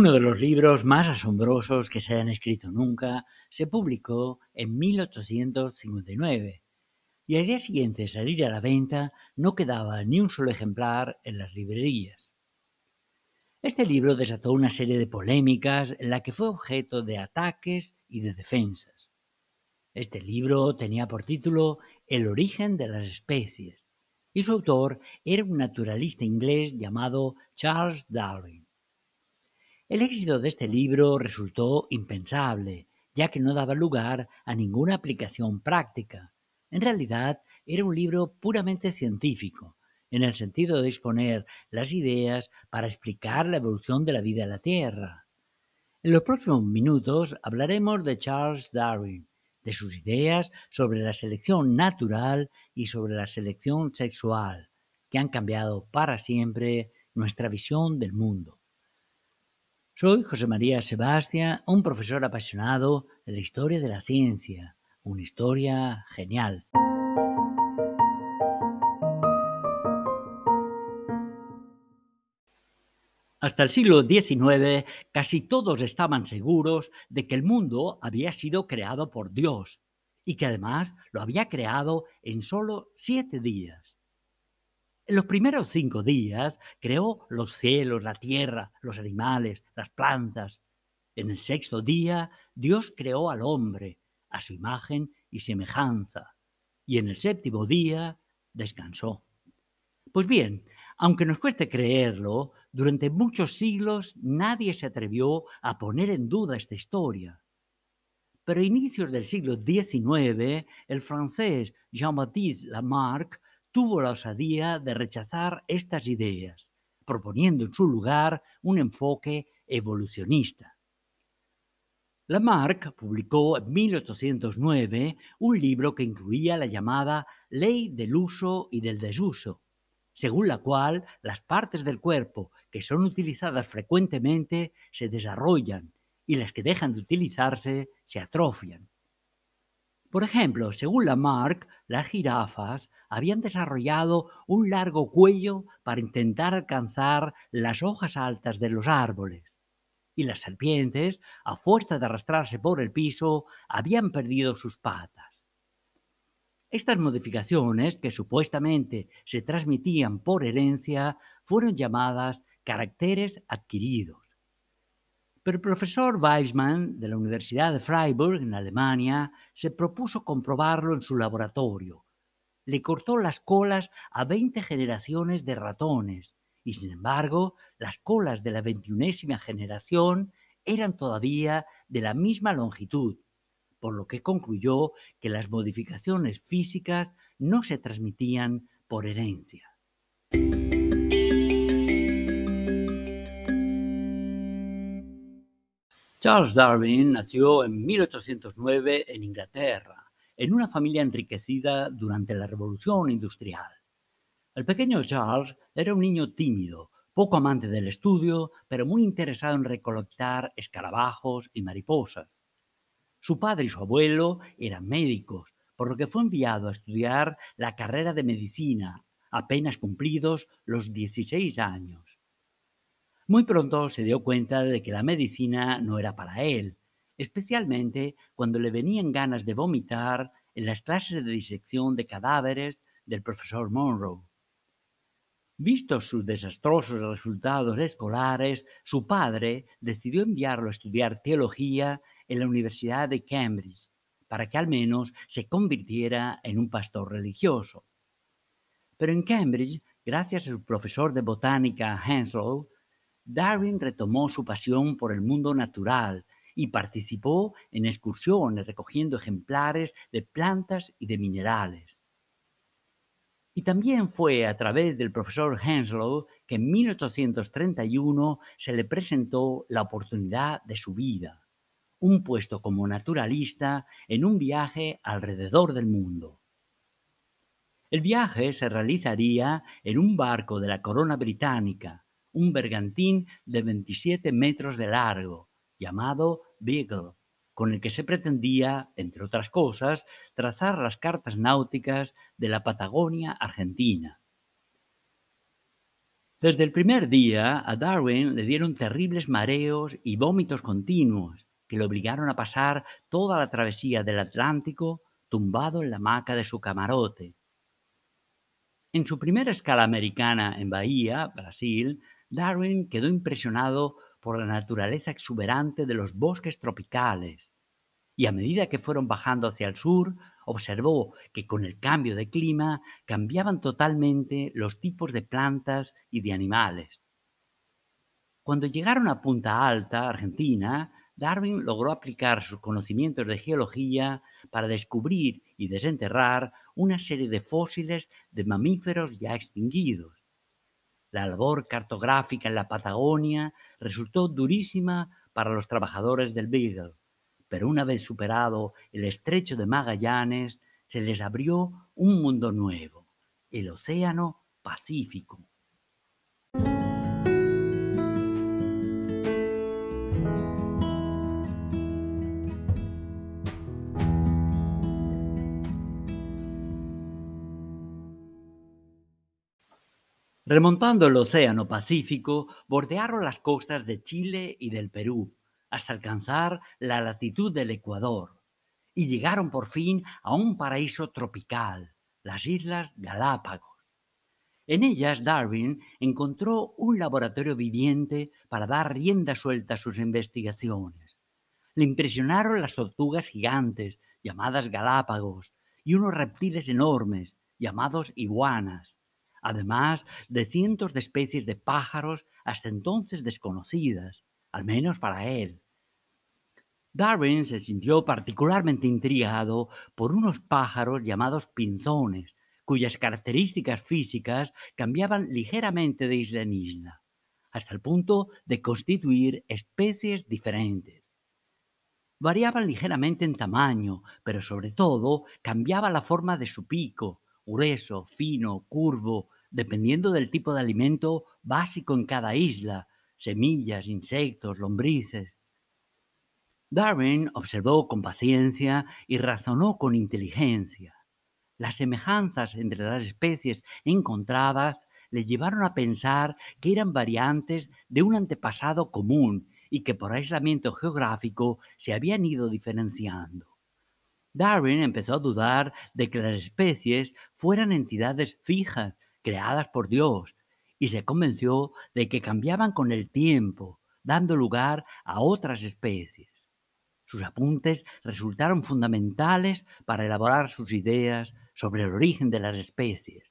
Uno de los libros más asombrosos que se han escrito nunca se publicó en 1859 y al día siguiente de salir a la venta no quedaba ni un solo ejemplar en las librerías. Este libro desató una serie de polémicas en la que fue objeto de ataques y de defensas. Este libro tenía por título El origen de las especies y su autor era un naturalista inglés llamado Charles Darwin. El éxito de este libro resultó impensable, ya que no daba lugar a ninguna aplicación práctica. En realidad, era un libro puramente científico, en el sentido de exponer las ideas para explicar la evolución de la vida en la Tierra. En los próximos minutos hablaremos de Charles Darwin, de sus ideas sobre la selección natural y sobre la selección sexual, que han cambiado para siempre nuestra visión del mundo. Soy José María Sebastián, un profesor apasionado de la historia de la ciencia, una historia genial. Hasta el siglo XIX casi todos estaban seguros de que el mundo había sido creado por Dios y que además lo había creado en solo siete días. En los primeros cinco días creó los cielos, la tierra, los animales, las plantas. En el sexto día Dios creó al hombre a su imagen y semejanza. Y en el séptimo día descansó. Pues bien, aunque nos cueste creerlo, durante muchos siglos nadie se atrevió a poner en duda esta historia. Pero a inicios del siglo XIX, el francés Jean-Baptiste Lamarck tuvo la osadía de rechazar estas ideas, proponiendo en su lugar un enfoque evolucionista. Lamarck publicó en 1809 un libro que incluía la llamada Ley del uso y del desuso, según la cual las partes del cuerpo que son utilizadas frecuentemente se desarrollan y las que dejan de utilizarse se atrofian. Por ejemplo, según Lamarck, las jirafas habían desarrollado un largo cuello para intentar alcanzar las hojas altas de los árboles. Y las serpientes, a fuerza de arrastrarse por el piso, habían perdido sus patas. Estas modificaciones, que supuestamente se transmitían por herencia, fueron llamadas caracteres adquiridos. Pero el profesor Weissmann de la Universidad de Freiburg, en Alemania, se propuso comprobarlo en su laboratorio. Le cortó las colas a 20 generaciones de ratones y, sin embargo, las colas de la veintiunésima generación eran todavía de la misma longitud, por lo que concluyó que las modificaciones físicas no se transmitían por herencia. Charles Darwin nació en 1809 en Inglaterra, en una familia enriquecida durante la Revolución Industrial. El pequeño Charles era un niño tímido, poco amante del estudio, pero muy interesado en recolectar escarabajos y mariposas. Su padre y su abuelo eran médicos, por lo que fue enviado a estudiar la carrera de medicina, apenas cumplidos los 16 años. Muy pronto se dio cuenta de que la medicina no era para él, especialmente cuando le venían ganas de vomitar en las clases de disección de cadáveres del profesor Monroe. Vistos sus desastrosos resultados escolares, su padre decidió enviarlo a estudiar teología en la Universidad de Cambridge, para que al menos se convirtiera en un pastor religioso. Pero en Cambridge, gracias a su profesor de botánica Henslow, Darwin retomó su pasión por el mundo natural y participó en excursiones recogiendo ejemplares de plantas y de minerales. Y también fue a través del profesor Henslow que en 1831 se le presentó la oportunidad de su vida, un puesto como naturalista en un viaje alrededor del mundo. El viaje se realizaría en un barco de la corona británica, un bergantín de 27 metros de largo, llamado Beagle, con el que se pretendía, entre otras cosas, trazar las cartas náuticas de la Patagonia argentina. Desde el primer día a Darwin le dieron terribles mareos y vómitos continuos que le obligaron a pasar toda la travesía del Atlántico tumbado en la hamaca de su camarote. En su primera escala americana en Bahía, Brasil, Darwin quedó impresionado por la naturaleza exuberante de los bosques tropicales y a medida que fueron bajando hacia el sur, observó que con el cambio de clima cambiaban totalmente los tipos de plantas y de animales. Cuando llegaron a Punta Alta, Argentina, Darwin logró aplicar sus conocimientos de geología para descubrir y desenterrar una serie de fósiles de mamíferos ya extinguidos. La labor cartográfica en la Patagonia resultó durísima para los trabajadores del Beagle, pero una vez superado el estrecho de Magallanes, se les abrió un mundo nuevo, el Océano Pacífico. Remontando el Océano Pacífico, bordearon las costas de Chile y del Perú, hasta alcanzar la latitud del Ecuador, y llegaron por fin a un paraíso tropical, las Islas Galápagos. En ellas Darwin encontró un laboratorio viviente para dar rienda suelta a sus investigaciones. Le impresionaron las tortugas gigantes, llamadas Galápagos, y unos reptiles enormes, llamados iguanas además de cientos de especies de pájaros hasta entonces desconocidas, al menos para él. Darwin se sintió particularmente intrigado por unos pájaros llamados pinzones, cuyas características físicas cambiaban ligeramente de isla en isla, hasta el punto de constituir especies diferentes. Variaban ligeramente en tamaño, pero sobre todo cambiaba la forma de su pico, grueso, fino, curvo, dependiendo del tipo de alimento básico en cada isla, semillas, insectos, lombrices. Darwin observó con paciencia y razonó con inteligencia. Las semejanzas entre las especies encontradas le llevaron a pensar que eran variantes de un antepasado común y que por aislamiento geográfico se habían ido diferenciando. Darwin empezó a dudar de que las especies fueran entidades fijas, creadas por Dios, y se convenció de que cambiaban con el tiempo, dando lugar a otras especies. Sus apuntes resultaron fundamentales para elaborar sus ideas sobre el origen de las especies.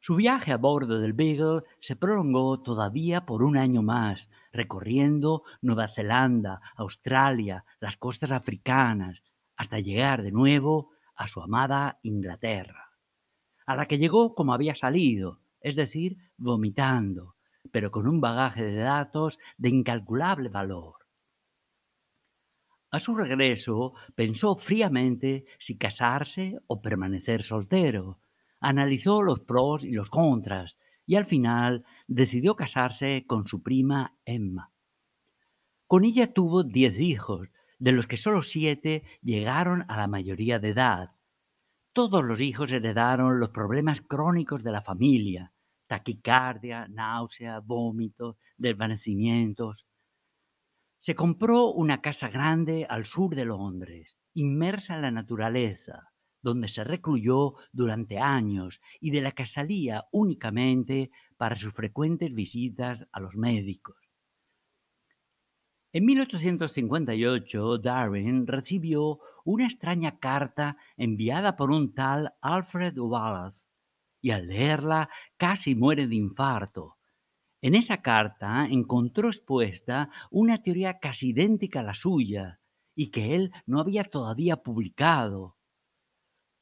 Su viaje a bordo del Beagle se prolongó todavía por un año más, recorriendo Nueva Zelanda, Australia, las costas africanas, hasta llegar de nuevo a su amada Inglaterra, a la que llegó como había salido, es decir, vomitando, pero con un bagaje de datos de incalculable valor. A su regreso pensó fríamente si casarse o permanecer soltero. Analizó los pros y los contras y al final decidió casarse con su prima Emma. Con ella tuvo diez hijos, de los que solo siete llegaron a la mayoría de edad. Todos los hijos heredaron los problemas crónicos de la familia, taquicardia, náusea, vómitos, desvanecimientos. Se compró una casa grande al sur de Londres, inmersa en la naturaleza, donde se recluyó durante años y de la que salía únicamente para sus frecuentes visitas a los médicos. En 1858, Darwin recibió una extraña carta enviada por un tal Alfred Wallace, y al leerla casi muere de infarto. En esa carta encontró expuesta una teoría casi idéntica a la suya, y que él no había todavía publicado.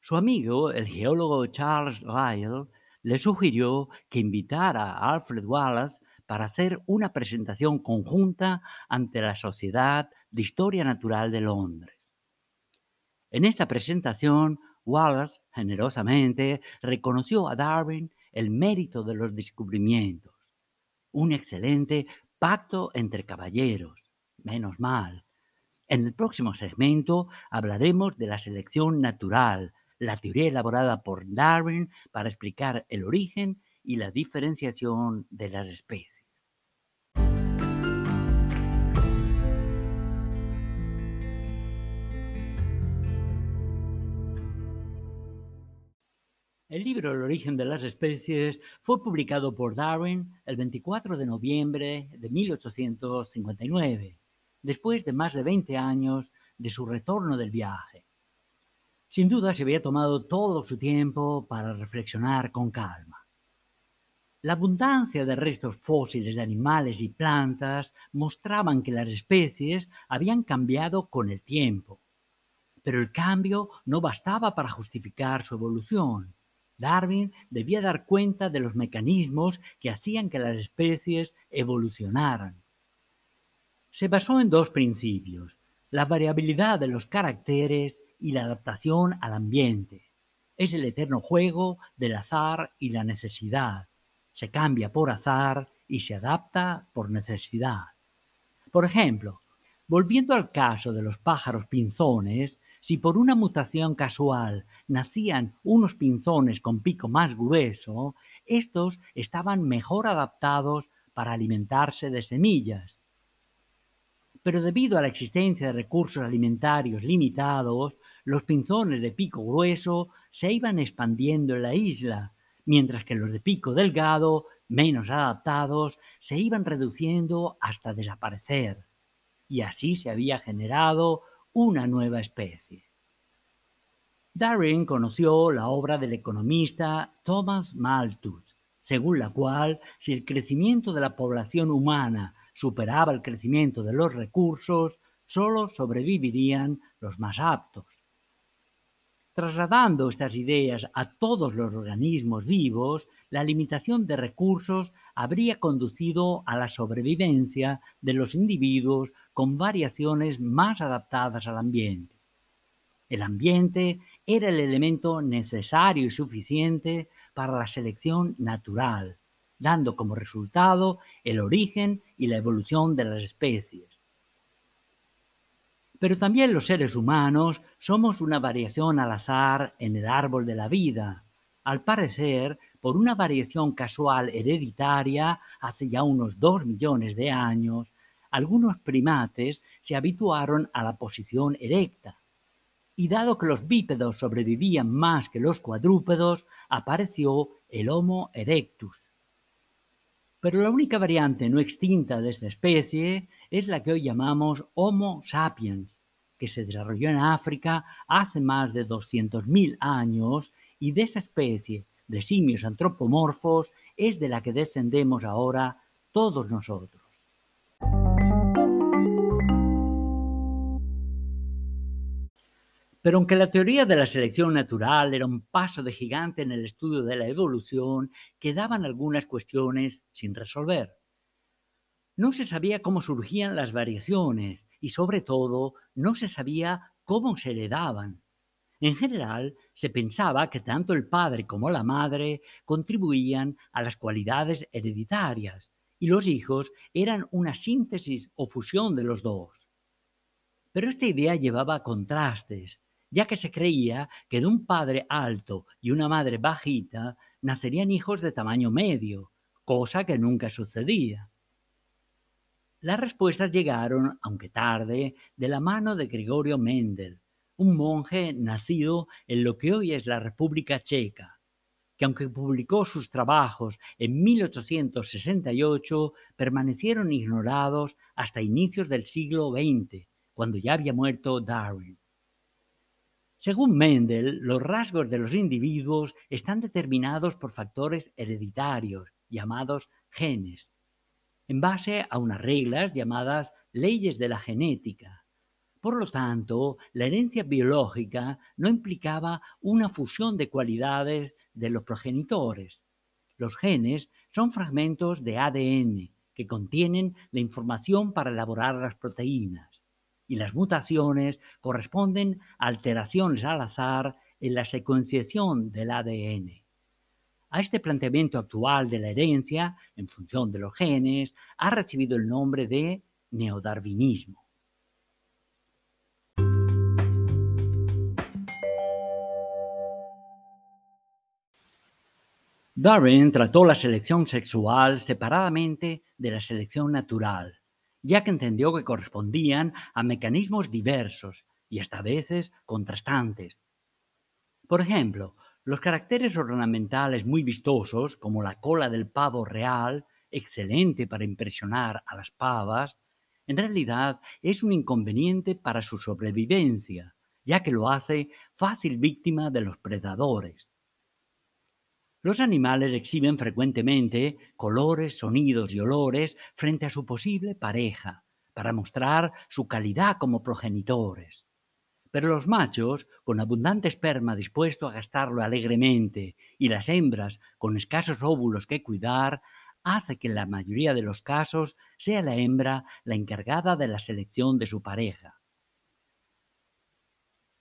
Su amigo, el geólogo Charles Lyell, le sugirió que invitara a Alfred Wallace para hacer una presentación conjunta ante la Sociedad de Historia Natural de Londres. En esta presentación, Wallace generosamente reconoció a Darwin el mérito de los descubrimientos. Un excelente pacto entre caballeros. Menos mal. En el próximo segmento hablaremos de la selección natural, la teoría elaborada por Darwin para explicar el origen y la diferenciación de las especies. El libro El origen de las especies fue publicado por Darwin el 24 de noviembre de 1859, después de más de 20 años de su retorno del viaje. Sin duda se había tomado todo su tiempo para reflexionar con calma. La abundancia de restos fósiles de animales y plantas mostraban que las especies habían cambiado con el tiempo. Pero el cambio no bastaba para justificar su evolución. Darwin debía dar cuenta de los mecanismos que hacían que las especies evolucionaran. Se basó en dos principios, la variabilidad de los caracteres y la adaptación al ambiente. Es el eterno juego del azar y la necesidad. Se cambia por azar y se adapta por necesidad. Por ejemplo, volviendo al caso de los pájaros pinzones, si por una mutación casual nacían unos pinzones con pico más grueso, estos estaban mejor adaptados para alimentarse de semillas. Pero debido a la existencia de recursos alimentarios limitados, los pinzones de pico grueso se iban expandiendo en la isla, mientras que los de pico delgado, menos adaptados, se iban reduciendo hasta desaparecer. Y así se había generado una nueva especie. Darwin conoció la obra del economista Thomas Malthus, según la cual si el crecimiento de la población humana superaba el crecimiento de los recursos, solo sobrevivirían los más aptos. Trasladando estas ideas a todos los organismos vivos, la limitación de recursos habría conducido a la sobrevivencia de los individuos con variaciones más adaptadas al ambiente. El ambiente era el elemento necesario y suficiente para la selección natural, dando como resultado el origen y la evolución de las especies. Pero también los seres humanos somos una variación al azar en el árbol de la vida, al parecer por una variación casual hereditaria hace ya unos dos millones de años, algunos primates se habituaron a la posición erecta. Y dado que los bípedos sobrevivían más que los cuadrúpedos, apareció el Homo erectus. Pero la única variante no extinta de esta especie es la que hoy llamamos Homo sapiens, que se desarrolló en África hace más de 200.000 años y de esa especie de simios antropomorfos es de la que descendemos ahora todos nosotros. Pero aunque la teoría de la selección natural era un paso de gigante en el estudio de la evolución, quedaban algunas cuestiones sin resolver. No se sabía cómo surgían las variaciones y sobre todo no se sabía cómo se heredaban. En general, se pensaba que tanto el padre como la madre contribuían a las cualidades hereditarias y los hijos eran una síntesis o fusión de los dos. Pero esta idea llevaba contrastes ya que se creía que de un padre alto y una madre bajita nacerían hijos de tamaño medio, cosa que nunca sucedía. Las respuestas llegaron, aunque tarde, de la mano de Gregorio Mendel, un monje nacido en lo que hoy es la República Checa, que aunque publicó sus trabajos en 1868, permanecieron ignorados hasta inicios del siglo XX, cuando ya había muerto Darwin. Según Mendel, los rasgos de los individuos están determinados por factores hereditarios, llamados genes, en base a unas reglas llamadas leyes de la genética. Por lo tanto, la herencia biológica no implicaba una fusión de cualidades de los progenitores. Los genes son fragmentos de ADN que contienen la información para elaborar las proteínas y las mutaciones corresponden a alteraciones al azar en la secuenciación del ADN. A este planteamiento actual de la herencia, en función de los genes, ha recibido el nombre de neodarwinismo. Darwin trató la selección sexual separadamente de la selección natural, ya que entendió que correspondían a mecanismos diversos y hasta a veces contrastantes. Por ejemplo, los caracteres ornamentales muy vistosos, como la cola del pavo real, excelente para impresionar a las pavas, en realidad es un inconveniente para su sobrevivencia, ya que lo hace fácil víctima de los predadores. Los animales exhiben frecuentemente colores, sonidos y olores frente a su posible pareja, para mostrar su calidad como progenitores. Pero los machos, con abundante esperma dispuesto a gastarlo alegremente, y las hembras, con escasos óvulos que cuidar, hace que en la mayoría de los casos sea la hembra la encargada de la selección de su pareja.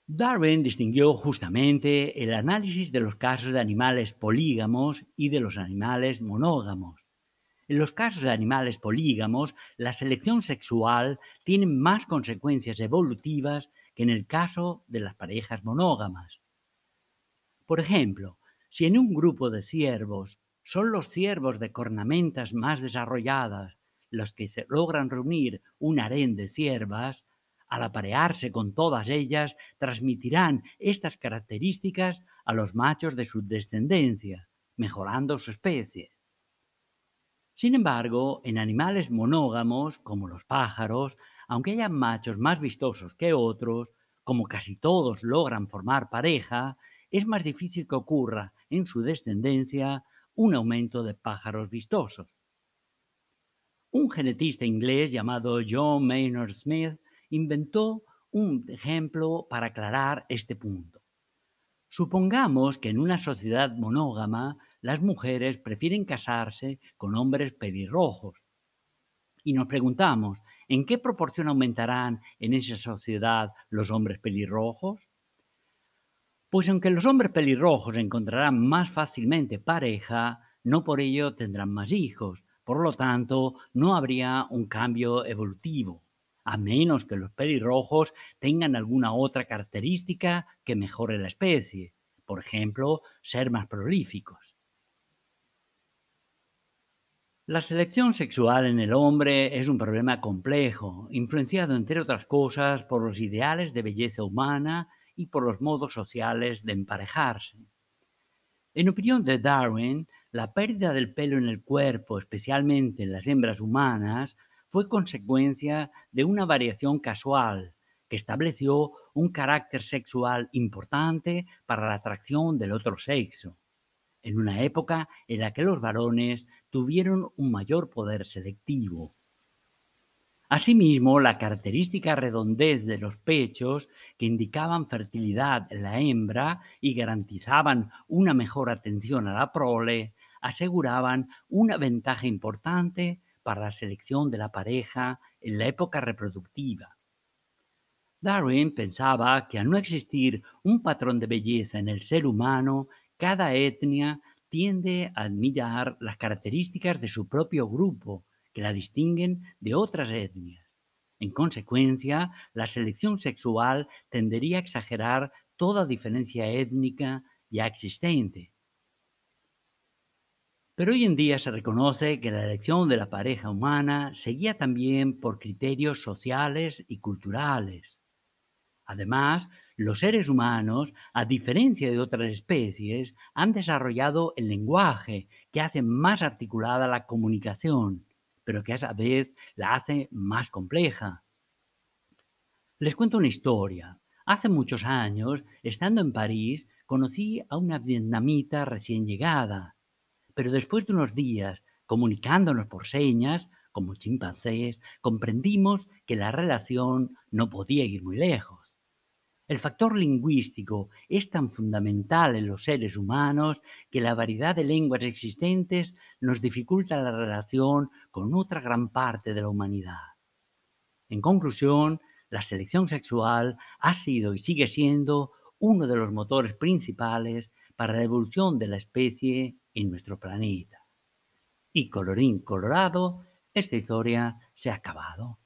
Darwin distinguió justamente el análisis de los casos de animales polígamos y de los animales monógamos. En los casos de animales polígamos, la selección sexual tiene más consecuencias evolutivas que en el caso de las parejas monógamas. Por ejemplo, si en un grupo de ciervos son los ciervos de cornamentas más desarrolladas los que se logran reunir un harén de ciervas, al aparearse con todas ellas, transmitirán estas características a los machos de su descendencia, mejorando su especie. Sin embargo, en animales monógamos, como los pájaros, aunque haya machos más vistosos que otros, como casi todos logran formar pareja, es más difícil que ocurra en su descendencia un aumento de pájaros vistosos. Un genetista inglés llamado John Maynard Smith inventó un ejemplo para aclarar este punto. Supongamos que en una sociedad monógama las mujeres prefieren casarse con hombres pelirrojos. Y nos preguntamos, ¿En qué proporción aumentarán en esa sociedad los hombres pelirrojos? Pues aunque los hombres pelirrojos encontrarán más fácilmente pareja, no por ello tendrán más hijos, por lo tanto no habría un cambio evolutivo, a menos que los pelirrojos tengan alguna otra característica que mejore la especie, por ejemplo, ser más prolíficos. La selección sexual en el hombre es un problema complejo, influenciado entre otras cosas por los ideales de belleza humana y por los modos sociales de emparejarse. En opinión de Darwin, la pérdida del pelo en el cuerpo, especialmente en las hembras humanas, fue consecuencia de una variación casual que estableció un carácter sexual importante para la atracción del otro sexo en una época en la que los varones tuvieron un mayor poder selectivo. Asimismo, la característica redondez de los pechos, que indicaban fertilidad en la hembra y garantizaban una mejor atención a la prole, aseguraban una ventaja importante para la selección de la pareja en la época reproductiva. Darwin pensaba que al no existir un patrón de belleza en el ser humano, cada etnia tiende a admirar las características de su propio grupo que la distinguen de otras etnias. En consecuencia, la selección sexual tendería a exagerar toda diferencia étnica ya existente. Pero hoy en día se reconoce que la elección de la pareja humana seguía también por criterios sociales y culturales. Además, los seres humanos, a diferencia de otras especies, han desarrollado el lenguaje que hace más articulada la comunicación, pero que a esa vez la hace más compleja. Les cuento una historia. Hace muchos años, estando en París, conocí a una vietnamita recién llegada, pero después de unos días comunicándonos por señas, como chimpancés, comprendimos que la relación no podía ir muy lejos. El factor lingüístico es tan fundamental en los seres humanos que la variedad de lenguas existentes nos dificulta la relación con otra gran parte de la humanidad. En conclusión, la selección sexual ha sido y sigue siendo uno de los motores principales para la evolución de la especie en nuestro planeta. Y colorín colorado, esta historia se ha acabado.